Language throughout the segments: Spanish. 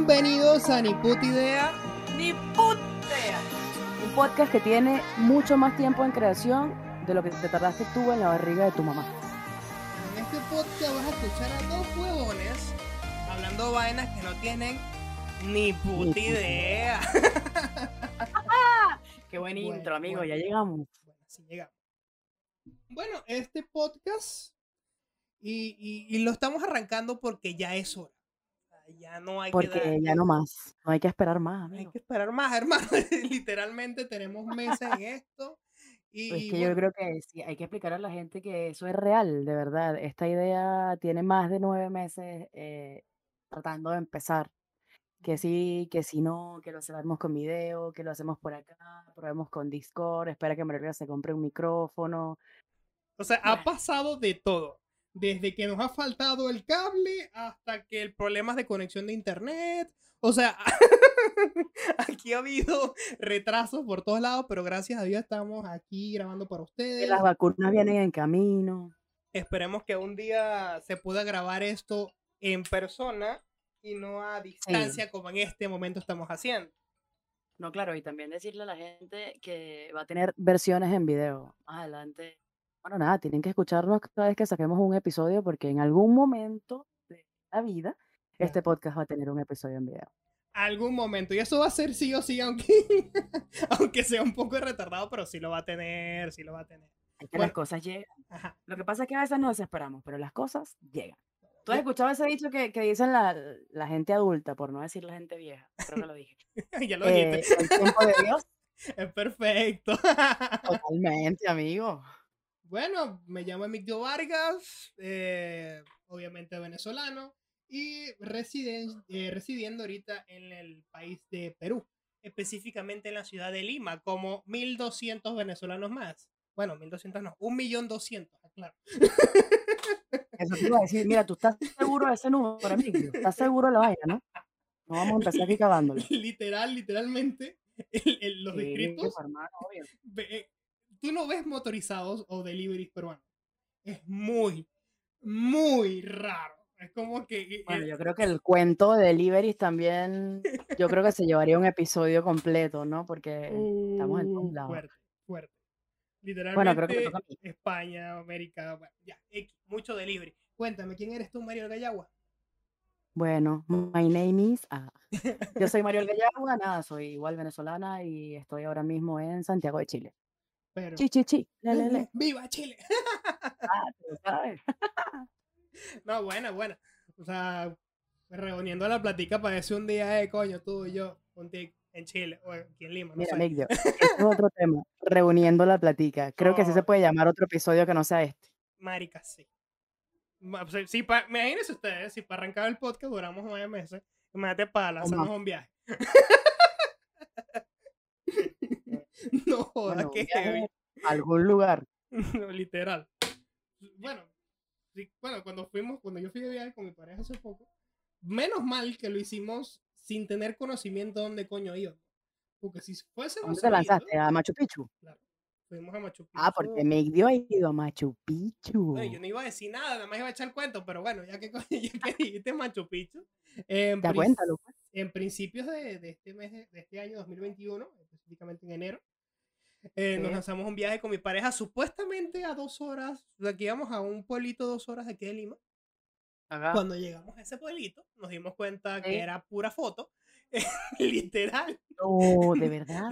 Bienvenidos a Ni Puta Idea. Ni putea. Un podcast que tiene mucho más tiempo en creación de lo que te tardaste tú en la barriga de tu mamá. En este podcast vas a escuchar a dos huevones hablando vainas que no tienen ni puta puta idea. Qué buen Bueno, intro, amigo, bueno. ya llegamos. Bueno, así llegamos. Bueno, este podcast y, y- y lo estamos arrancando porque ya es hora. Ya no hay que Porque dar- ya no más. No hay que esperar más, no hay amigo. que esperar más, hermano. Literalmente tenemos meses en esto. Y, Es que bueno, yo creo que sí, hay que explicar a la gente que eso es real, de verdad. Esta idea tiene más de nueve meses eh, tratando de empezar. Que sí, que si no, que lo hacemos con video, que lo hacemos por acá, probemos con Discord, espera que María se compre un micrófono. O sea, ha pasado de todo. Desde que nos ha faltado el cable hasta que el problema es de conexión de internet. O sea, aquí ha habido retrasos por todos lados, pero gracias a Dios estamos aquí grabando para ustedes. las vacunas vienen en camino. Esperemos que un día se pueda grabar esto en persona y no a distancia como en este momento estamos haciendo. No, claro, y también decirle a la gente que va a tener versiones en video más adelante. Bueno, nada, tienen que escucharnos cada vez que saquemos un episodio porque en algún momento de la vida este podcast va a tener un episodio en video. Algún momento. Y eso va a ser sí o sí, aunque, aunque sea un poco retardado, pero sí lo va a tener, sí lo va a tener. Es que Bueno. las cosas llegan. Ajá. Lo que pasa es que a veces nos desesperamos, pero las cosas llegan. ¿Tú has escuchado ese dicho que, que dicen la, la gente adulta, por no decir la gente vieja? Creo que lo dije. ya lo Eh, dijiste. el tiempo de Dios. Es perfecto. Totalmente, amigo. Bueno, me llamo Emilio Vargas, eh, obviamente venezolano, y residen- eh, residiendo ahorita en el país de Perú, específicamente en la ciudad de Lima, como 1200 venezolanos más. Bueno, 1200 no, 1.200.000, claro. Eso te iba a decir, mira, tú estás seguro de ese número, amigo. Estás seguro de la vaina, ¿no? No vamos a empezar aquí cagándolo. Literal, literalmente, el- el- los Sí, descritos hermano, obvio. ve- eh, tú no ves motorizados o deliveries peruanos. Es muy, muy raro. Es como que... eh, Bueno, eh, yo creo que el cuento de deliveries también, yo creo que se llevaría un episodio completo, ¿no? Porque estamos en todos uh, lados. Fuerte, fuerte. Literalmente, Bueno, creo que me toca a mí. España, América, bueno, ya, mucho delivery. Cuéntame, ¿quién eres tú, Mario Gallagua? Bueno, my name is... ah, Yo soy Mario Gallagua, nada, soy igual venezolana y estoy ahora mismo en Santiago de Chile. Pero, Chi, chi, chi. ¡Viva Chile! Ah, no, buena, buena. O sea, reuniendo la platica para ese un día, eh, coño, tú y yo, contigo, en Chile, o aquí en Lima, no Mira, sé. Ese es otro tema, reuniendo la platica. Creo que sí se Oh. puede llamar otro episodio que no sea este. Marica, sí. Pa- imagínense ustedes, si para arrancar el podcast duramos nueve meses, imagínate para lanzarnos un viaje. no Bueno, qué heavy. algún lugar. No, literal. Bueno, sí, bueno, cuando fuimos, cuando yo fui de viaje con mi pareja hace poco, menos mal que lo hicimos sin tener conocimiento de dónde coño íbamos. Porque si ¿A fuésemos ¿Dónde te lanzaste? ¿A Machu Picchu? fuimos a Machu Picchu. Ah, porque Migdio ha ido a Machu Picchu. Bueno, yo no iba a decir nada, nada más iba a echar el cuento, pero bueno, ya que, ya que dijiste Machu Picchu, en, Ya cuéntalo. pues. en principios de, de este mes, de este año 2021, específicamente en enero, eh, nos Sí. lanzamos un viaje con mi pareja, supuestamente a dos horas, de aquí íbamos a un pueblito dos horas de aquí de Lima. Ajá. Cuando llegamos a ese pueblito, nos dimos cuenta que Sí. era pura foto, literal. No, de verdad.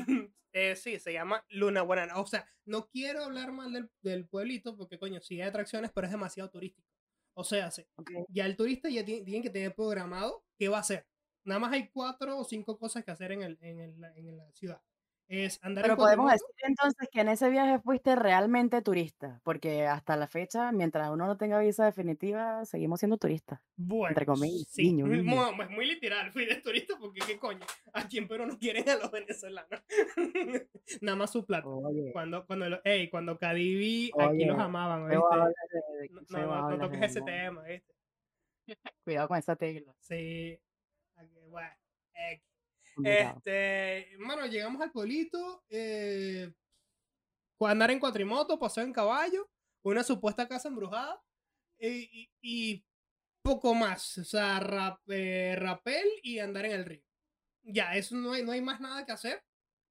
Eh, sí, se llama Luna Guarana. O sea, no quiero hablar mal del, del pueblito porque, coño, sí hay atracciones, pero es demasiado turístico. O sea, se- Ok. ya el turista ya ti- tiene que tener programado qué va a hacer. Nada más hay cuatro o cinco cosas que hacer en, el, en, el- en la ciudad. Es andar Pero en podemos decir entonces que en ese viaje fuiste realmente turista, porque hasta la fecha, mientras uno no tenga visa definitiva, seguimos siendo turistas. Bueno, entre comillas, sí, muy- guiño. muy- es muy literal. Fui de turista porque, ¿qué coño? Aquí en Perú no quieren a los venezolanos. Nada más su plata. Oye, Cuando, cuando, lo- ey, cuando Cadivi, aquí los amaban, ¿oíste? de- No, no, no, no toques ese tema, ¿viste? Cuidado con esa tecla. Sí. Aquí, bueno, eh. Este, bueno, llegamos al pueblito, eh, andar en cuatrimoto, paseo en caballo, una supuesta casa embrujada, y, y- poco más. O sea, eh, rapel y andar en el río. Ya, eso no hay, no hay más nada que hacer.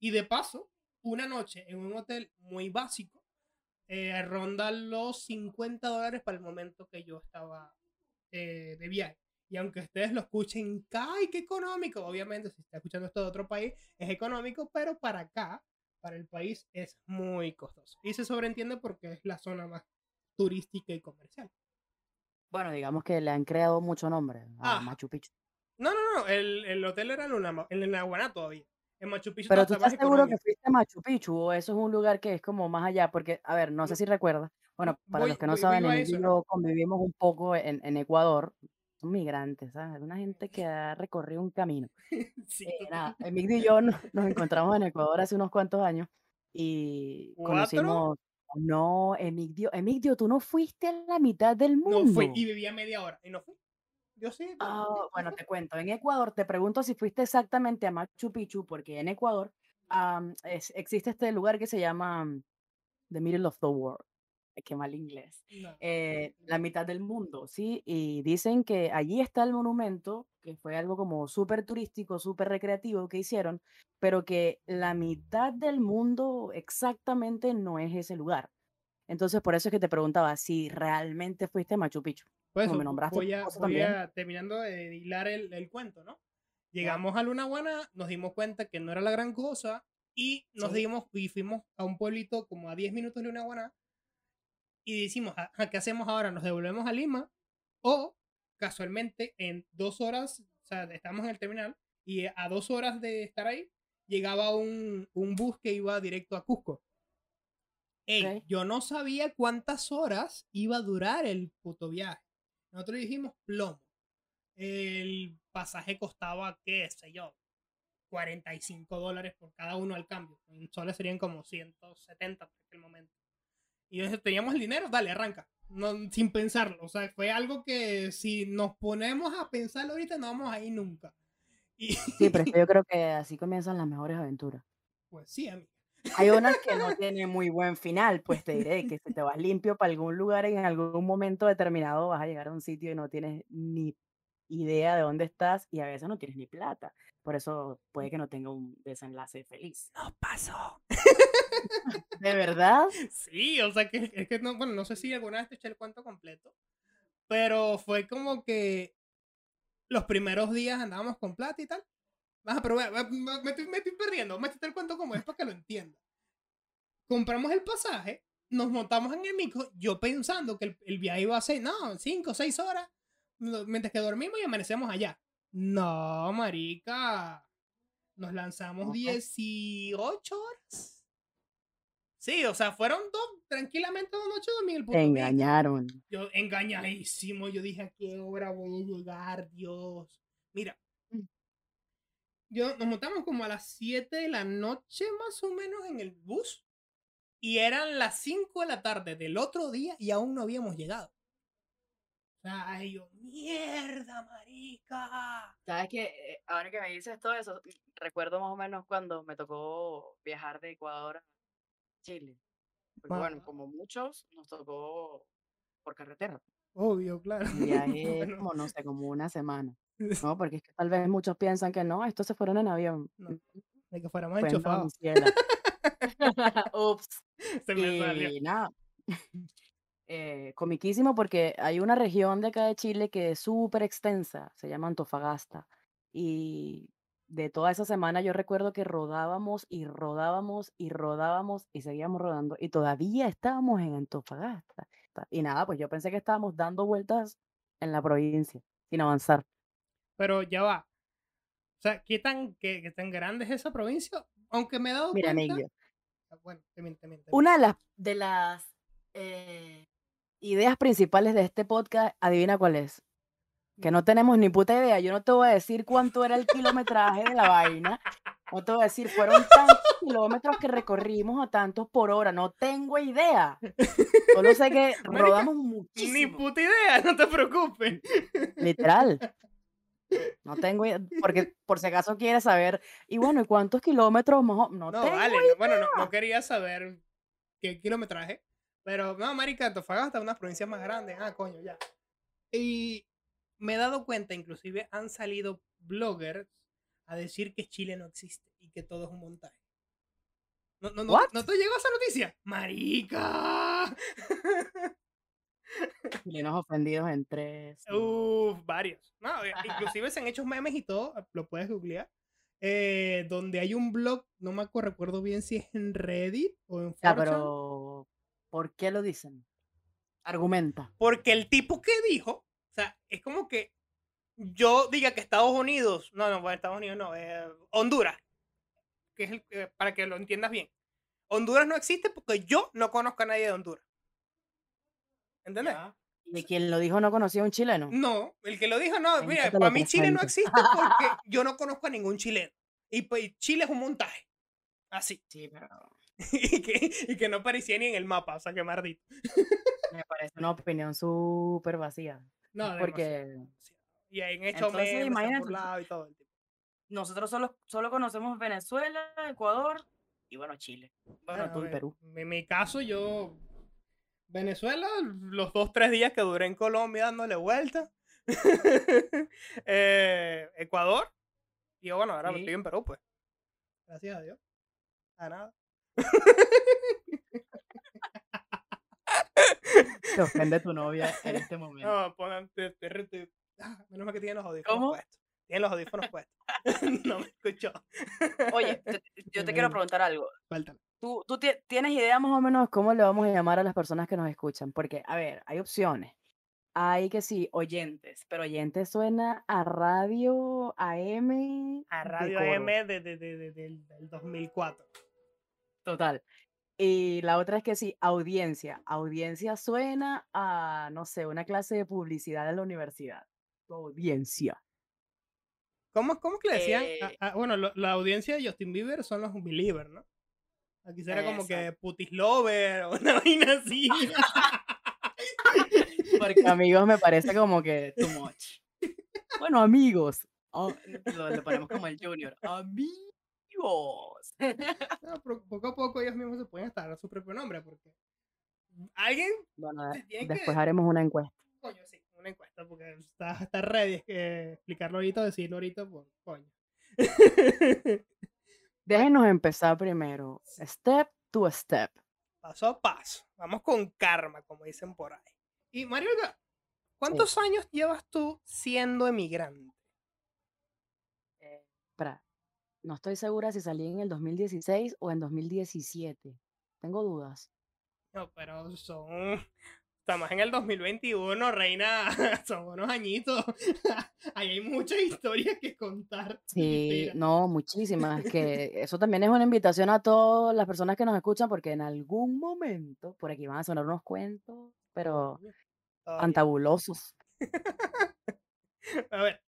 Y de paso, una noche en un hotel muy básico, eh, ronda los 50 dólares para el momento que yo estaba eh, de viaje. Y aunque ustedes lo escuchen, ¡ay, qué económico! Obviamente, si está escuchando esto de otro país, es económico, pero para acá, para el país, es muy costoso. Y se sobreentiende porque es la zona más turística y comercial. Bueno, digamos que le han creado mucho nombre a Ah. Machu Picchu. No, no, no, el, el hotel era en, Luna- en Naguaná todavía. En Machu Picchu Pero tú estás seguro que fuiste a Machu Picchu o eso es un lugar que es como más allá, porque, a ver, no sé si recuerdas. Bueno, para voy, los que no voy, saben, voy eso, convivimos un poco en, en Ecuador. Son migrantes, ¿sabes? Una gente que ha recorrido un camino. Sí, Eh, nada, Emilio y yo nos, nos encontramos en Ecuador hace unos cuantos años y ¿Cuatro? conocimos. No, Emigdio, Emigdio, tú no fuiste a la mitad del No fui mundo. y vivía media hora y no fui. Yo sí, pero Ah, no bueno, te cuento. En Ecuador, te pregunto si fuiste exactamente a Machu Picchu, porque en Ecuador es- existe este lugar que se llama mm, The Middle of the World. Qué mal inglés. No, eh, la mitad del mundo, ¿sí? Y dicen que allí está el monumento, que fue algo como súper turístico, súper recreativo que hicieron, pero que la mitad del mundo exactamente no es ese lugar. Entonces, por eso es que te preguntaba si realmente fuiste a Machu Picchu. Como eso me nombraste voy a, voy a terminando de hilar el, el cuento, ¿no? Llegamos a Luna Guana, nos dimos cuenta que no era la gran cosa y nos sí. dimos y fuimos a un pueblito como a 10 minutos de Luna Guana y decimos, "Ah, ¿a- ¿qué hacemos ahora? ¿Nos devolvemos a Lima? O casualmente en dos horas, o sea, estamos en el terminal y a dos horas de estar ahí llegaba un, un bus que iba directo a Cusco. Ey, yo no sabía cuántas horas iba a durar el puto viaje. Nosotros dijimos plomo. El pasaje costaba, qué sé yo, 45 dólares por cada uno al cambio. En soles serían como 170 por aquel momento. Y teníamos el dinero, dale, arranca. No, sin pensarlo. O sea, fue algo que si nos ponemos a pensarlo ahorita no vamos a ir nunca. Y Sí, pero yo creo que así comienzan las mejores aventuras. pues sí, amiga. Hay unas que no tienen muy buen final, pues te diré que si te vas limpio para algún lugar en algún momento determinado vas a llegar a un sitio y no tienes ni idea de dónde estás y a veces no tienes ni plata. Por eso puede que no tenga un desenlace feliz. No pasó. ¿De verdad? Sí, o sea que es que no, bueno, no sé si alguna vez te eché el cuento completo, pero fue como que los primeros días andábamos con plata y tal. Vas a probar, me, me estoy, me estoy perdiendo, métete el cuento como es para que lo entienda. Compramos el pasaje, nos montamos en el micro, yo pensando que el, el viaje iba a ser, no, 5 o 6 horas, mientras que dormimos y amanecemos allá. No, marica, nos lanzamos No. 18 horas. Sí, o sea, fueron dos, tranquilamente dos noches el puto Te engañaron. Yo engañadísimo, yo dije, ¿a qué hora voy a llegar, Dios? Mira, Mm. yo nos montamos como a las 7 de la noche más o menos en el bus y eran las 5 de la tarde del otro día y aún no habíamos llegado. Sea, ay, yo, mierda, marica. Sabes que ahora que me dices todo eso, recuerdo más o menos cuando me tocó viajar de Ecuador a Chile. Porque bueno, como muchos, nos tocó por carretera. Obvio, claro. Un viaje Bueno, como, no sé, como una semana. No, porque es que tal vez muchos piensan que no, estos se fueron en avión. No, de que fuéramos enchufados. Ups. Se me salió. Y nada, eh, comiquísimo porque hay una región de acá de Chile que es súper extensa, se llama Antofagasta. Y de toda esa semana yo recuerdo que rodábamos y rodábamos y rodábamos y seguíamos rodando y todavía estábamos en Antofagasta. Y nada, pues yo pensé que estábamos dando vueltas en la provincia, sin avanzar. Pero ya va. O sea, ¿qué tan, qué, qué tan grande es esa provincia? Aunque me he dado Mira, cuenta. Ah, Bueno, una de las, de las eh, ideas principales de este podcast, adivina cuál es. Que no tenemos ni puta idea. Yo no te voy a decir cuánto era el kilometraje de la vaina. No te voy a decir, fueron tantos kilómetros que recorrimos a tantos por hora. No tengo idea. Solo sé que rodamos Ni muchísimo. puta idea, no te preocupes. Literal. No tengo idea. Porque por si acaso quieres saber. Y bueno, ¿y cuántos kilómetros No, No, tengo vale, idea. bueno, no, no quería saber qué kilometraje. Pero no, Marica, Antofagasta es una provincia más grande. Ah, coño, ya. Y me he dado cuenta, inclusive han salido bloggers a decir que Chile no existe y que todo es un montaje. ¿No, no, no? ¿no te llegó esa noticia? ¡Marica! Chilenos ofendidos en tres. Uf, varios. No, eh, inclusive se han hecho memes y todo, lo puedes googlear. eh, donde hay un blog, no me acuerdo, recuerdo bien si es en Reddit o en Ya, 4chan, pero ¿por qué lo dicen? Argumenta. Porque el tipo que dijo, o sea, es como que yo diga que Estados Unidos, no, no, bueno, Estados Unidos no, eh, Honduras, que es el, eh, para que lo entiendas bien. Honduras no existe porque yo no conozco a nadie de Honduras. ¿Entendés? Ya. ¿Y quien lo dijo no conocía a un chileno? No, el que lo dijo, no, mira, para mí Chile no existe porque yo no conozco a ningún chileno. Y pues Chile es un montaje. Así. Sí, pero y, que, y que no aparecía ni en el mapa, o sea, que maldito. me parece una opinión súper vacía. No, porque. Y ahí han hecho Entonces, memes, y todo el tipo. nosotros solo, solo conocemos Venezuela, Ecuador y bueno, Chile. Bueno, tú y Perú. En mi caso, yo. Venezuela, los dos, tres días que duré en Colombia dándole vuelta. Eh, Ecuador. Y yo, bueno, ahora Sí. estoy en Perú, pues. Gracias a Dios. A nada. Te ofende tu novia en este momento. No, pongan. te- te- te- ah, menos mal que tienen los audífonos ¿Cómo? puestos. Tienen los audífonos puestos. no me escuchó. Oye, te- yo te quiero preguntar algo. Faltan. ¿Tú, tú tie- tienes idea más o menos cómo le vamos a llamar a las personas que nos escuchan? Porque, a ver, hay opciones. Hay que sí, oyentes, pero oyentes suena a radio AM. A de Radio coro. AM de, de- de- de- del, del 2004. Total. Y la otra es que sí, audiencia. Audiencia suena a, no sé, una clase de publicidad en la universidad. Audiencia. ¿Cómo, cómo que le decían? A- Eh, a- bueno, lo- la audiencia de Justin Bieber son los Believers, ¿no? Aquí será como que. Putis Lover o una vaina así. Porque amigos me parece como que too much. Bueno, amigos. ah, lo, lo ponemos como el junior. Amigos. No, pero poco a poco ellos mismos se pueden estar a su propio nombre porque alguien, Bueno, después que- haremos una encuesta. coño, sí, una encuesta porque está, está ready, es que explicarlo ahorita, decirlo ahorita, pues, coño. Déjenos empezar primero. Step to step. paso a paso. Vamos con karma, como dicen por ahí. Y Mariolga, ¿cuántos años llevas tú siendo emigrante? Eh, espera, no estoy segura si salí en el 2016 o en 2017. Tengo dudas. No, pero son. Estamos en el 2021, reina. Son unos añitos. Ahí hay muchas historias que contar. Sí, no, muchísimas. Que eso también es una invitación a todas las personas que nos escuchan, porque en algún momento por aquí van a sonar unos cuentos, pero fantabulosos. A ver,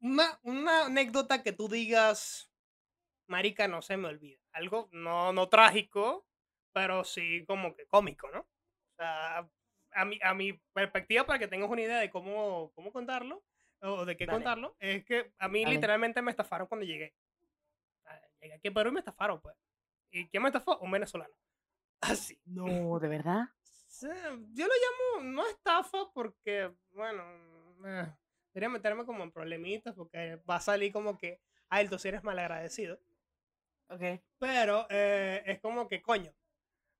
una, una anécdota que tú digas, Marica, no se me olvida. Algo no, no trágico, pero sí como que cómico, ¿no? O sea, a mi, a mi perspectiva, para que tengas una idea de cómo, cómo contarlo, o de qué Dale. contarlo, es que a mí Dale. literalmente me estafaron cuando llegué. Ah, Llegué aquí a Perú y me estafaron, pues. ¿Y quién me estafó? Un venezolano. Así. No, ¿de verdad? Sí, yo lo llamo no estafa porque, bueno, eh, quería meterme como en problemitas porque va a salir como que, ay, tú sí eres malagradecido. Ok. Pero eh, es como que, coño,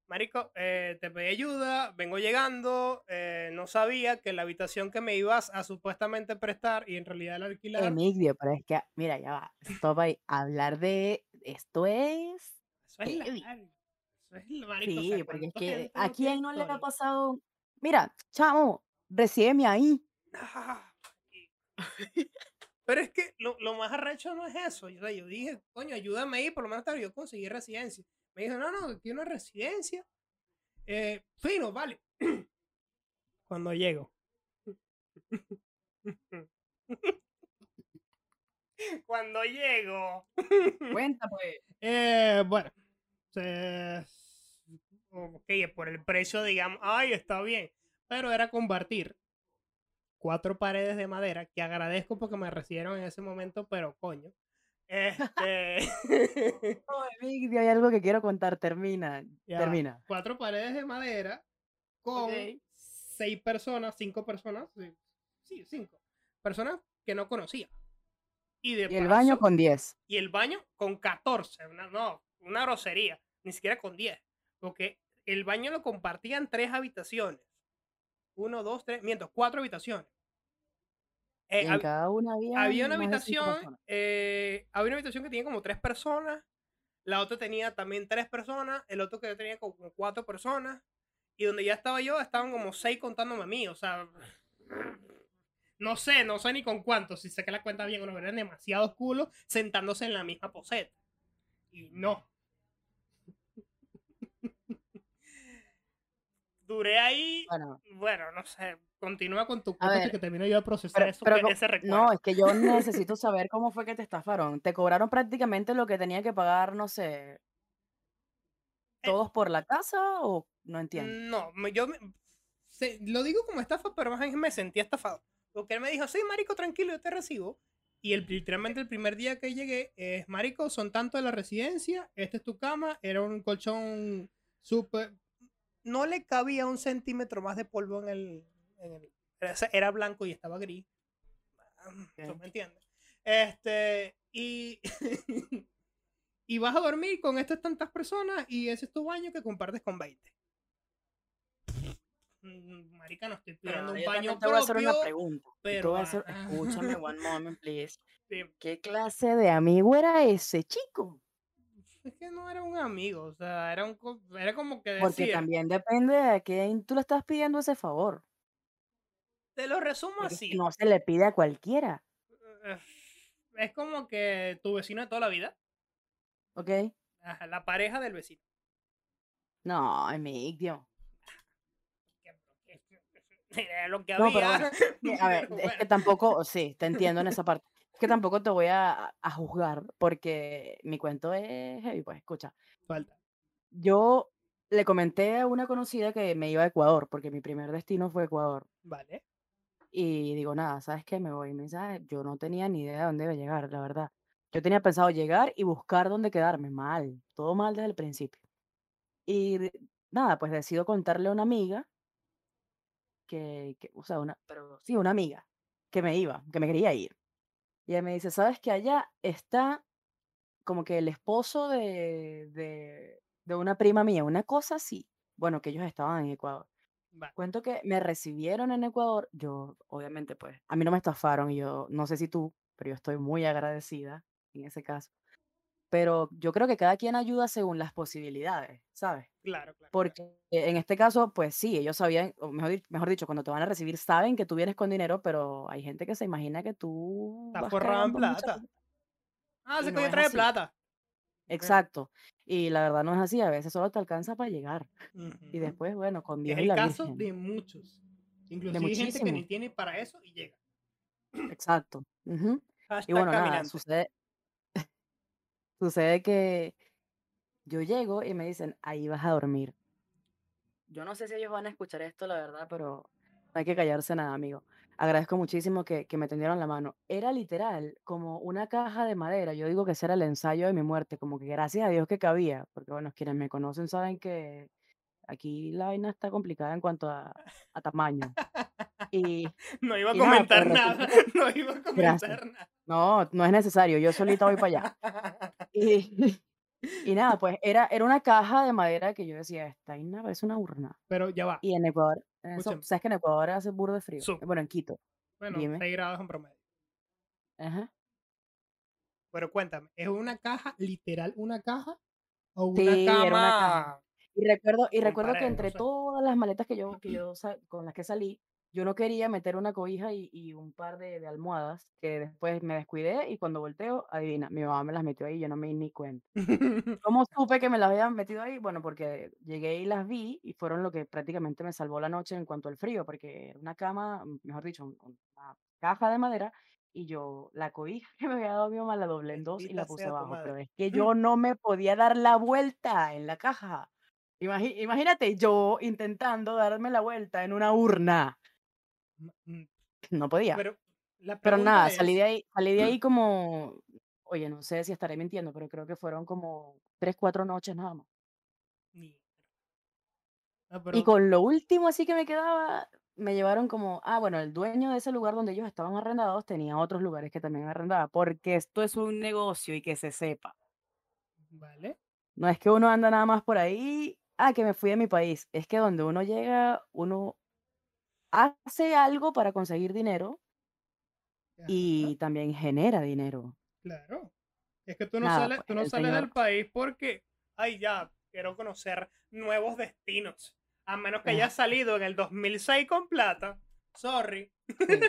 Marico, eh, te pedí ayuda, vengo llegando, eh, no sabía que la habitación que me ibas a supuestamente prestar y en realidad la alquilar. Emigdio, pero es que, mira, ya va. Stop ahí. Hablar de esto es. Eso es heavy. largo, Eso es la- marico, o sea, Sí, porque es ¿cuánta que a quién no le ha pasado. Mira, chamo, recíbeme ahí. Ah, Pero es que lo, lo más arrecho no es eso. Yo, yo dije, coño, ayúdame ahí, por lo menos hasta yo conseguí residencia. Me dijo, no, no, aquí una residencia. Eh, fino, vale. Cuando llego. Cuando llego. Cuenta, pues. Eh, bueno, se- ok, por el precio, digamos, ay, está bien, pero era compartir cuatro paredes de madera, que agradezco porque me recibieron en ese momento, pero coño. Este, hay algo que quiero contar. Termina. Ya, Termina. cuatro paredes de madera con Ok. seis personas, cinco personas, sí, cinco, personas que no conocía. Y, de Y el baño con 10. y el baño con 14. Una, no, una grosería. Ni siquiera con 10. Porque el baño lo compartían tres habitaciones. Uno, dos, tres. Miento, cuatro habitaciones. Eh, en hab- cada una había, había una habitación. eh, había una habitación que tenía como tres personas. La otra tenía también tres personas. El otro que tenía como cuatro personas. Y donde ya estaba yo, estaban como seis contándome a mí. O sea. No sé, no sé ni con cuántos. Si saqué la cuenta bien o no, eran demasiados culos sentándose en la misma poseta. Y no. Duré ahí. Bueno, Bueno, no sé. Continúa con tu A cuento ver, que termino yo de procesar pero, eso, pero que- co- ese recuerdo. no, es que yo necesito saber cómo fue que te estafaron. Te cobraron prácticamente lo que tenía que pagar, no sé, Eh, todos por la casa o no entiendo. No, yo me- se- lo digo como estafa, pero más bien me sentí estafado. Porque él me dijo, sí, marico, tranquilo, yo te recibo. Y el, literalmente el primer día que llegué es, marico, son tanto de la residencia, esta es tu cama, era un colchón súper... No le cabía un centímetro más de polvo en el... en el- era, blanco y estaba gris. ¿Tú Ok. me entiendes? Este, y... y vas a dormir con estas tantas personas y ese es tu baño que compartes con 20. Mm, Marica, no estoy pidiendo un baño te voy a hacer una propio, pregunta. pero voy a hacer, escúchame one moment, please. sí, ¿Qué clase de amigo era ese chico? Es que no era un amigo, o sea, era, un, era como que Porque decir, también depende de a quién tú le estás pidiendo ese favor. te lo resumo Porque es así, no se le pide a cualquiera, eh, es como que tu vecino de toda la vida, ¿ok? ajá, la pareja del vecino. No, Emigdio. que- que- Era lo que No, pero había. bueno, que, A ver, pero es que tampoco, sí, te entiendo en esa parte. Que tampoco te voy a, a juzgar porque mi cuento es heavy, pues escucha. Falta. Yo le comenté a una conocida que me iba a Ecuador, porque mi primer destino fue Ecuador. Vale. Y digo, nada, ¿sabes qué? Me voy. Me dice, "Ah, yo no tenía ni idea de dónde iba a llegar, la verdad. Yo tenía pensado llegar y buscar dónde quedarme. Mal, todo mal desde el principio. Y nada, pues decido contarle a una amiga que, que, o sea, una, pero sí, una amiga que me iba, que me quería ir. Y ella me dice, ¿sabes que allá está como que el esposo de, de, de una prima mía, una cosa así? Bueno, que ellos estaban en Ecuador. Vale. Cuento que me recibieron en Ecuador, yo obviamente pues, a mí no me estafaron y yo no sé si tú, pero yo estoy muy agradecida en ese caso. Pero yo creo que cada quien ayuda según las posibilidades, ¿sabes? Claro, claro. claro. Porque en este caso, pues sí, ellos sabían, o mejor, di- mejor dicho, cuando te van a recibir saben que tú vienes con dinero, pero hay gente que se imagina que tú Está vas forrado en plata. Ah, y ese no trae así. plata. Exacto. Y la verdad no es así, a veces solo te alcanza para llegar. Y después, bueno, con Dios es el la caso Virgen. de muchos. Inclusive hay gente que ni tiene para eso y llega. Exacto. Y bueno, nada, sucede, sucede que yo llego y me dicen, ahí vas a dormir. Yo no sé si ellos van a escuchar esto, la verdad, pero no hay que callarse nada, amigo. Agradezco muchísimo que, que me tendieron la mano. Era literal como una caja de madera. Yo digo que ese era el ensayo de mi muerte, como que gracias a Dios que cabía, porque bueno, quienes me conocen saben que aquí la vaina está complicada en cuanto a, a tamaño. Y No iba a y nada, pues comentar nada. que, No iba a gracias. comentar nada. No, no es necesario, yo solita voy para allá. Y, y nada, pues era, era una caja de madera que yo decía, esta vaina parece una urna. Pero ya va. Y en Ecuador, en eso, Escúchame. ¿sabes que en Ecuador hace burro de frío? Bueno, en Quito. Bueno, Dime. 6 grados en promedio. Ajá. Pero cuéntame, ¿es una caja, literal una caja? ¿O una Sí, era una caja. Y recuerdo, y recuerdo que? No entre sé. todas las maletas que yo, que yo con las que salí, yo no quería meter una cobija y, y un par de, de almohadas que después me descuidé y cuando volteo, adivina, mi mamá me las metió ahí y yo no me di ni cuenta. ¿Cómo supe que me las habían metido ahí? Bueno, porque llegué y las vi y fueron lo que prácticamente me salvó la noche en cuanto al frío, porque era una cama, mm, mejor dicho, un- una caja de madera y yo la cobija que me había dado mi mamá la doblé en dos y la puse abajo, pero es que yo no me podía dar la vuelta en la caja. Imagínate yo intentando darme la vuelta en una urna. No podía. Pero Pero nada, salí de ahí, salí de ahí como, oye, no sé si estaré mintiendo, pero creo que fueron como tres, cuatro noches nada más. Ah, Y con lo último así que me quedaba, me llevaron como, ah, bueno, el dueño de ese lugar donde ellos estaban arrendados tenía otros lugares que también arrendaba, porque esto es un negocio y que se sepa. Vale. No es que uno anda nada más por ahí, ah, que me fui de mi país. Es que donde uno llega, uno hace algo para conseguir dinero Ajá, y también genera dinero. Claro. Es que tú no Nada, sales, pues tú no sales del país porque, ay, ya, quiero conocer nuevos destinos. A menos que ah, hayas salido en el 2006 con plata. Sorry. sí,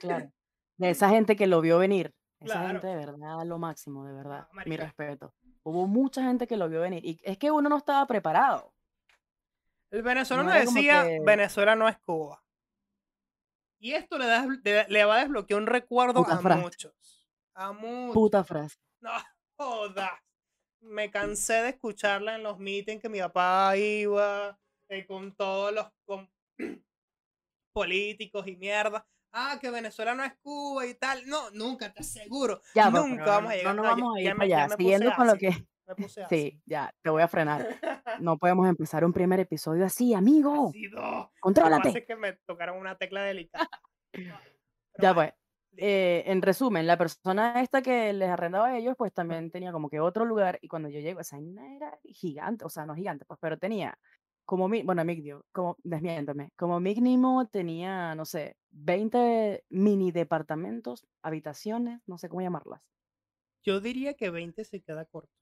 claro. De esa gente que lo vio venir. Esa Claro. gente de verdad, lo máximo, de verdad. No, Mi respeto. Hubo mucha gente que lo vio venir. Y es que uno no estaba preparado. El No venezolano como decía, que Venezuela no es Cuba. Y esto le, da- le, le va a desbloquear un recuerdo puta a frase. muchos. A muchos. Puta frase. No jodas. Me cansé de escucharla en los meetings que mi papá iba eh, con todos los con políticos y mierda. Ah, que Venezuela no es Cuba y tal. No, nunca, te aseguro. Ya, Nunca pero vamos a no, llegar. no No, ya, vamos a ya ir me, para ya allá. Siguiendo con lo que... Me puse ácido. Sí, ya, te voy a frenar. No podemos empezar un primer episodio así, amigo. Lo que Contrólate. es que me tocaron una tecla delicada. Pero Ya pues. eh, en resumen, la persona esta que les arrendaba a ellos, pues también tenía como que otro lugar. Y cuando yo llego, esa era gigante, o sea, no gigante, pues, pero tenía como, mi, bueno, mínimo, como, desmiéntame, como mínimo tenía, no sé, 20 mini departamentos, habitaciones, no sé cómo llamarlas. Yo diría que 20 se queda corto.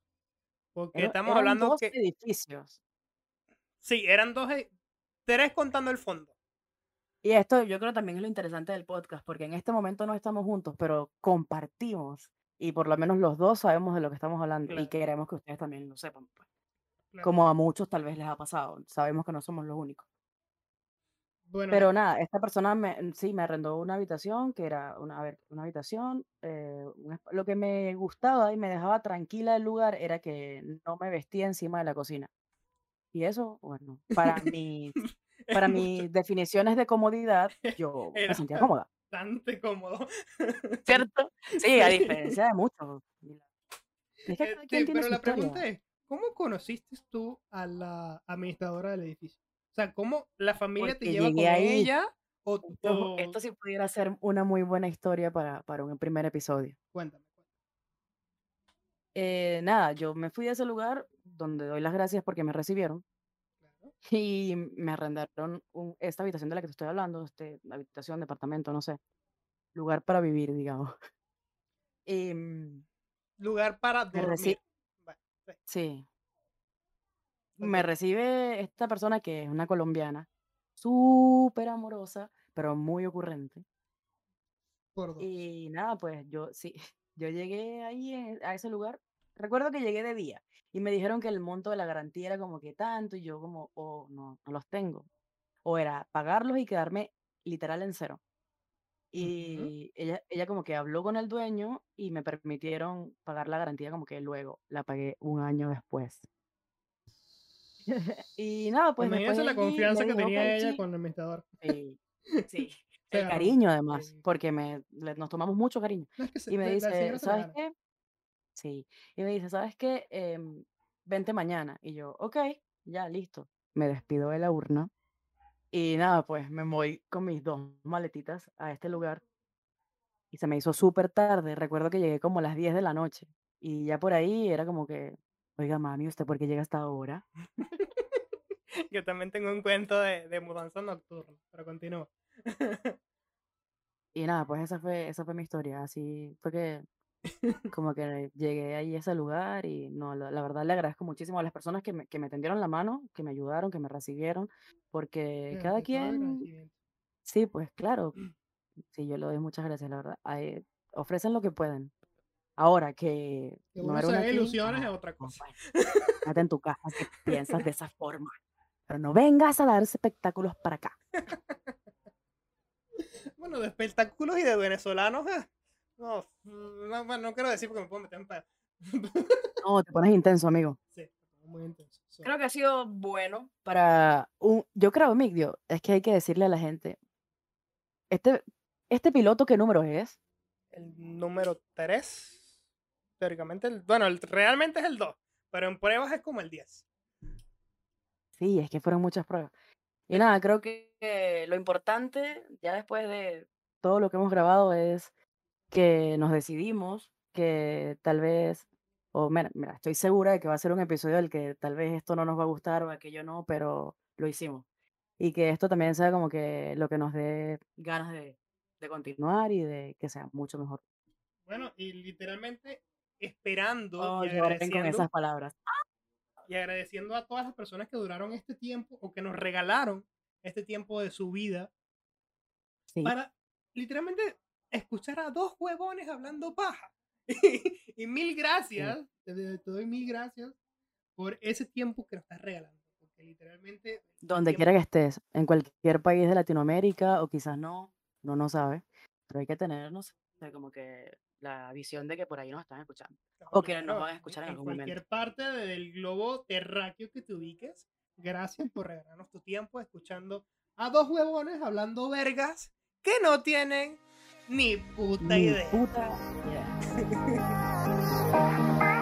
Porque Era- estamos eran hablando dos que. edificios. Sí, eran dos. e- Tres contando el fondo. Y esto yo creo también es lo interesante del podcast, porque en este momento no estamos juntos, pero compartimos. Y por lo menos los dos sabemos de lo que estamos hablando y queremos que ustedes también lo sepan. pues. claro. Como a muchos tal vez les ha pasado. Sabemos que no somos los únicos. Bueno, Pero nada, esta persona me, sí me arrendó una habitación, que era una, a ver, una habitación. eh, un esp- lo que me gustaba y me dejaba tranquila del lugar era que no me vestía encima de la cocina. Y eso, bueno, para mis, para es mucho. mis definiciones de comodidad, yo me Era sentía cómoda. bastante cómodo. ¿Cierto? Sí, a Sí. diferencia de muchos. Es que cada Este, tiene pero su la historia. pregunta es, ¿cómo conociste tú a la administradora del edificio? Sea, ¿cómo la familia te lleva con ahí. ella? O, Esto, o- esto sí pudiera ser una muy buena historia para, para un primer episodio. Cuéntame. Eh, nada, yo me fui a ese lugar donde doy las gracias porque me recibieron Claro. y me arrendaron un- esta habitación de la que te estoy hablando, este, habitación, departamento, no sé, lugar para vivir, digamos. Mm, Lugar para dormir. Sí. Me recibe esta persona que es una colombiana, súper amorosa, pero muy ocurrente. Por dos. Y nada, pues yo sí, yo llegué ahí a ese lugar. Recuerdo que llegué de día y me dijeron que el monto de la garantía era como que tanto y yo como, oh, no, no los tengo. O era pagarlos y quedarme literal en cero. Y ella, ella como que habló con el dueño y me permitieron pagar la garantía como que luego la pagué un año después. Y nada, pues Imagínense la confianza que tenía ella sí. con el administrador. Sí, sí. El cariño además, Sí. porque me, le- nos tomamos mucho cariño. No es que se- Y me dice, ¿sabes qué? Sí. Y me dice, ¿sabes qué? Em, vente mañana. Y yo, ok, ya, listo. Me despido de la urna. Y nada, pues me voy con mis dos maletitas a este lugar. Y se me hizo súper tarde. Recuerdo que llegué como a las 10 de la noche. Y ya por ahí era como que, oiga, mami, ¿usted por qué llega hasta ahora? Yo también tengo un cuento de, de mudanza nocturna, pero continúa. Y nada, pues esa fue, esa fue mi historia. Así fue que como que llegué ahí a ese lugar y no, la, la verdad le agradezco muchísimo a las personas que me, que me tendieron la mano, que me ayudaron, que me recibieron, porque Ante cada quien, sí, pues claro, sí, yo le doy muchas gracias, la verdad. Ay, ofrecen lo que pueden. Ahora que Que no era una ilusiones es otra cosa. bueno, en tu casa si piensas de esa forma. Pero no vengas a dar espectáculos para acá. Bueno, de espectáculos y de venezolanos, eh, no, no, quiero decir porque me puedo meter en pedo. No, te pones intenso, amigo. sí, muy intenso. Creo que ha sido bueno para un... Yo creo, Migdio, es que hay que decirle a la gente, este, este piloto, ¿qué número es? El número 3, teóricamente, el, bueno, el, realmente es el 2, pero en pruebas es como el 10. Sí, es que fueron muchas pruebas. Y nada, creo que eh, lo importante, ya después de todo lo que hemos grabado, es que nos decidimos que tal vez, o mira, mira, estoy segura de que va a ser un episodio del que tal vez esto no nos va a gustar o aquello no, pero lo hicimos. Y que esto también sea como que lo que nos dé ganas de, de continuar y de que sea mucho mejor. Bueno, y literalmente esperando Oh, y orden con agradeciendo, esas palabras. Y agradeciendo a todas las personas que duraron este tiempo o que nos regalaron este tiempo de su vida Sí. para literalmente escuchar a dos huevones hablando paja. y mil gracias, te, te doy mil gracias por ese tiempo que nos estás regalando. Porque literalmente... Donde quiera que estés, en cualquier país de Latinoamérica o quizás no, no no sabe, pero hay que tener, no sé, como que la visión de que por ahí nos están escuchando. o que nos van a escuchar en algún momento. cualquier parte del globo terráqueo que te ubiques. Gracias por regalarnos tu tiempo escuchando a dos huevones hablando vergas que no tienen ni puta Ni idea. puta idea.